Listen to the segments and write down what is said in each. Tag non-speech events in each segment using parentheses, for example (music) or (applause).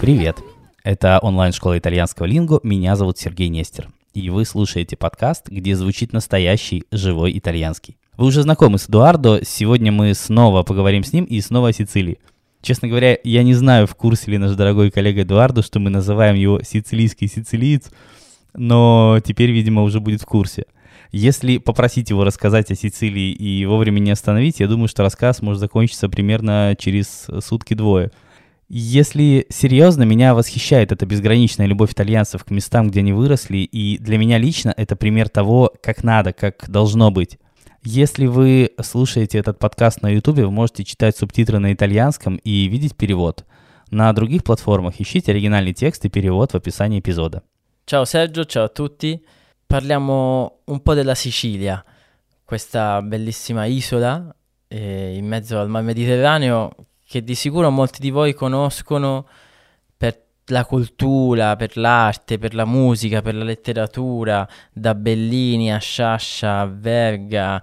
Привет! Это онлайн-школа итальянского лингу. Меня зовут Сергей Нестер. И вы слушаете подкаст, где звучит настоящий живой итальянский. Вы уже знакомы с Эдуардо. Сегодня мы снова поговорим с ним и снова о Сицилии. Честно говоря, я не знаю, в курсе ли наш дорогой коллега Эдуардо, что мы называем его сицилийский сицилиец, но теперь, видимо, уже будет в курсе. Если попросить его рассказать о Сицилии и вовремя не остановить, я думаю, что рассказ может закончиться примерно через сутки-двое. Если серьезно, меня восхищает эта безграничная любовь итальянцев к местам, где они выросли, и для меня лично это пример того, как надо, как должно быть. Если вы слушаете этот подкаст на YouTube, вы можете читать субтитры на итальянском и видеть перевод. На других платформах ищите оригинальный текст и перевод в описании эпизода. Ciao Sergio, ciao a tutti. Parliamo un po' della Sicilia, questa bellissima isola eh, in mezzo al mar Mediterraneo che di sicuro molti di voi conoscono la cultura, per l'arte, per la musica, per la letteratura, da Bellini a Sciascia, a Verga,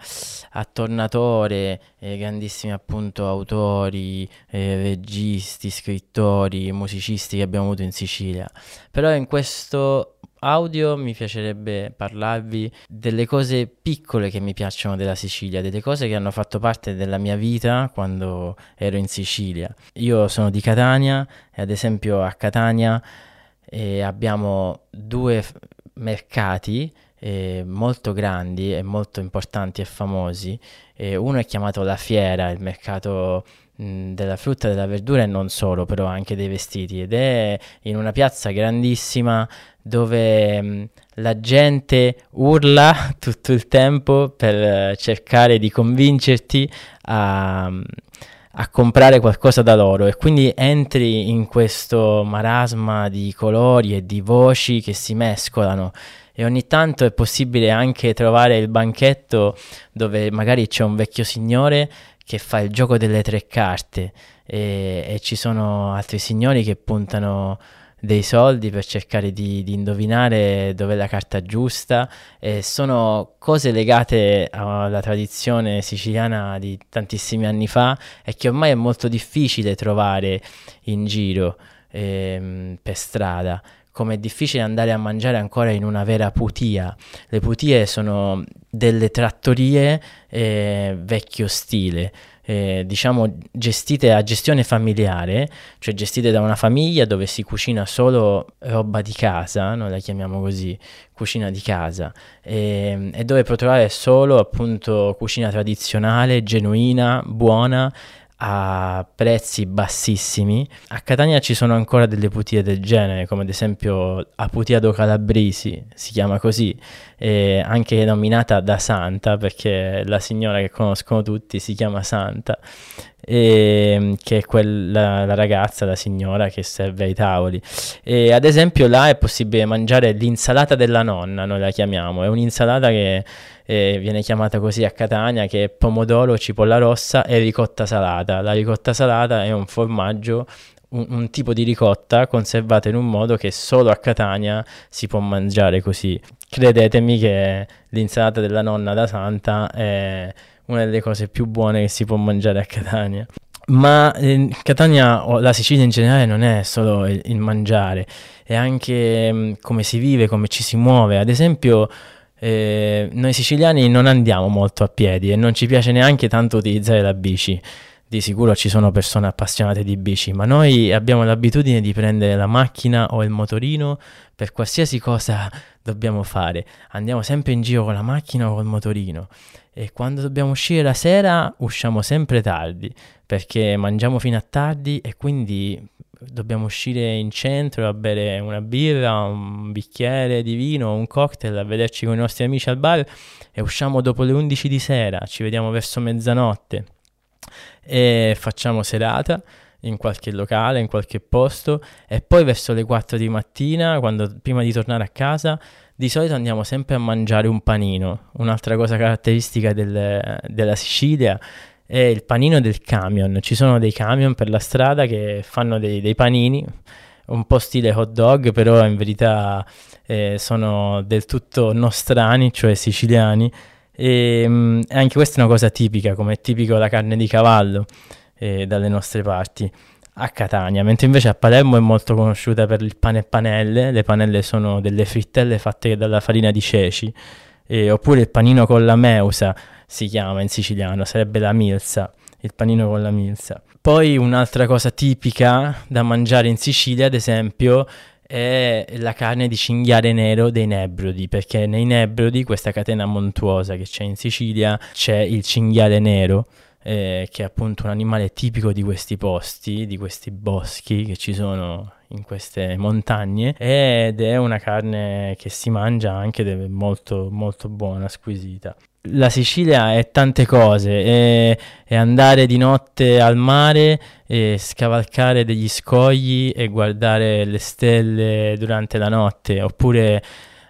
a Tornatore, eh, grandissimi appunto autori, eh, registi, scrittori, musicisti che abbiamo avuto in Sicilia. Però in questo audio mi piacerebbe parlarvi delle cose piccole che mi piacciono della Sicilia, delle cose che hanno fatto parte della mia vita quando ero in Sicilia. Io sono di Catania e ad esempio a Catania eh, abbiamo due mercati eh, molto grandi e molto importanti e famosi. Eh, uno è chiamato La Fiera, il mercato della frutta della verdura e non solo, però anche dei vestiti ed è in una piazza grandissima dove mh, la gente urla (laughs) tutto il tempo per cercare di convincerti a, a, comprare qualcosa da loro. E quindi entri in questo marasma di colori e di voci che si mescolano. E ogni tanto è possibile anche trovare il banchetto dove magari c'è un vecchio signore che fa il gioco delle tre carte. E, e ci sono altri signori che puntano dei soldi per cercare di, di indovinare dov'è la carta giusta e sono cose legate alla tradizione siciliana di tantissimi anni fa e che ormai è molto difficile trovare in giro ehm, per strada come è difficile andare a mangiare ancora in una vera putia. Le putie sono delle trattorie eh, vecchio stile, eh, diciamo gestite a gestione familiare, cioè gestite da una famiglia dove si cucina solo roba di casa, noi la chiamiamo così, cucina di casa, e, ehm, e dove puoi trovare solo appunto cucina tradizionale, genuina, buona, a prezzi bassissimi. A Catania ci sono ancora delle putie del genere, come ad esempio a Putia do Calabrisi, si chiama così, anche nominata da Santa, perché la signora che conoscono tutti si chiama Santa, e, che è quella, la ragazza, la signora che serve ai tavoli. E ad esempio là è possibile mangiare l'insalata della nonna, noi la chiamiamo, è un'insalata che eh, viene chiamata così a Catania, che è pomodoro, cipolla rossa e ricotta salata. La ricotta salata è un formaggio un, un, tipo di ricotta conservata in un modo che solo a Catania si può mangiare così. Credetemi che l'insalata della nonna da Santa è una delle cose più buone che si può mangiare a Catania. Ma eh, Catania o la Sicilia in generale non è solo il, il mangiare, è anche mm, come si vive, come ci si muove. Ad esempio, eh, noi siciliani non andiamo molto a piedi e non ci piace neanche tanto utilizzare la bici. Di sicuro ci sono persone appassionate di bici, ma noi abbiamo l'abitudine di prendere la macchina o il motorino per qualsiasi cosa dobbiamo fare. Andiamo sempre in giro con la macchina o col motorino e quando dobbiamo uscire la sera usciamo sempre tardi perché mangiamo fino a tardi e quindi dobbiamo uscire in centro a bere una birra, un bicchiere di vino, un cocktail, a vederci con i nostri amici al bar e usciamo dopo le 11 di sera, ci vediamo verso mezzanotte e facciamo serata in qualche locale, in qualche posto e poi verso le 4 di mattina, quando, prima di tornare a casa, di solito andiamo sempre a mangiare un panino. Un'altra cosa caratteristica del, della Sicilia è il panino del camion. Ci sono dei camion per la strada che fanno dei, dei panini, un po' stile hot dog, però in verità eh, sono del tutto nostrani, cioè siciliani. E mh, mm, anche questa è una cosa tipica, come è tipico la carne di cavallo eh, dalle nostre parti. a Catania, mentre invece a Palermo è molto conosciuta per il pane e panelle. Le panelle sono delle frittelle fatte dalla farina di ceci, eh, oppure il panino con la meusa si chiama in siciliano, sarebbe la milza, il panino con la milza. Poi un'altra cosa tipica da mangiare in Sicilia, ad esempio, è la carne di cinghiale nero dei Nebrodi, perché nei Nebrodi, questa catena montuosa che c'è in Sicilia, c'è il cinghiale nero eh, che è appunto un animale tipico di questi posti, di questi boschi che ci sono in queste montagne ed è una carne che si mangia anche molto molto buona, squisita. La Sicilia è tante cose, è, è andare di notte al mare e scavalcare degli scogli e guardare le stelle durante la notte, oppure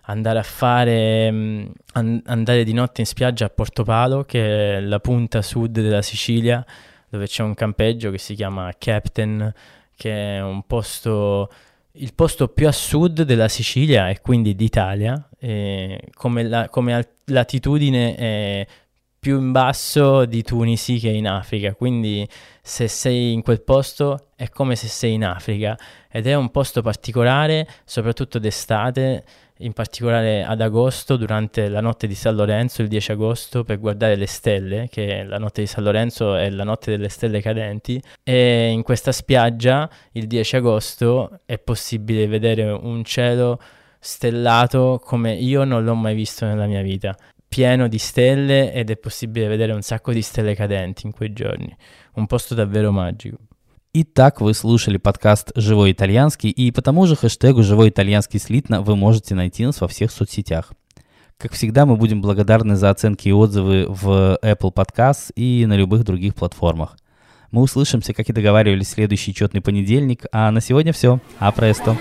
andare a fare mm, an- andare di notte in spiaggia a Portopalo che è la punta sud della Sicilia dove c'è un campeggio che si chiama Captain che è un posto il posto più a sud della Sicilia e quindi d'Italia. E come, la, come al- latitudine è più in basso di Tunisi che in Africa. Quindi se sei in quel posto è come se sei in Africa. Ed è un posto particolare soprattutto d'estate in particolare ad agosto durante la notte di San Lorenzo, il 10 agosto, per guardare le stelle, che la notte di San Lorenzo è la notte delle stelle cadenti, e in questa spiaggia il 10 agosto è possibile vedere un cielo stellato come io non l'ho mai visto nella mia vita, pieno di stelle ed è possibile vedere un sacco di stelle cadenti in quei giorni, un posto davvero magico. Итак, вы слушали подкаст «Живой итальянский», и по тому же хэштегу «Живой итальянский слитно» вы можете найти нас во всех соцсетях. Как всегда, мы будем благодарны за оценки и отзывы в Apple Podcasts и на любых других платформах. Мы услышимся, как и договаривались, следующий четный понедельник, а на сегодня все. А престо!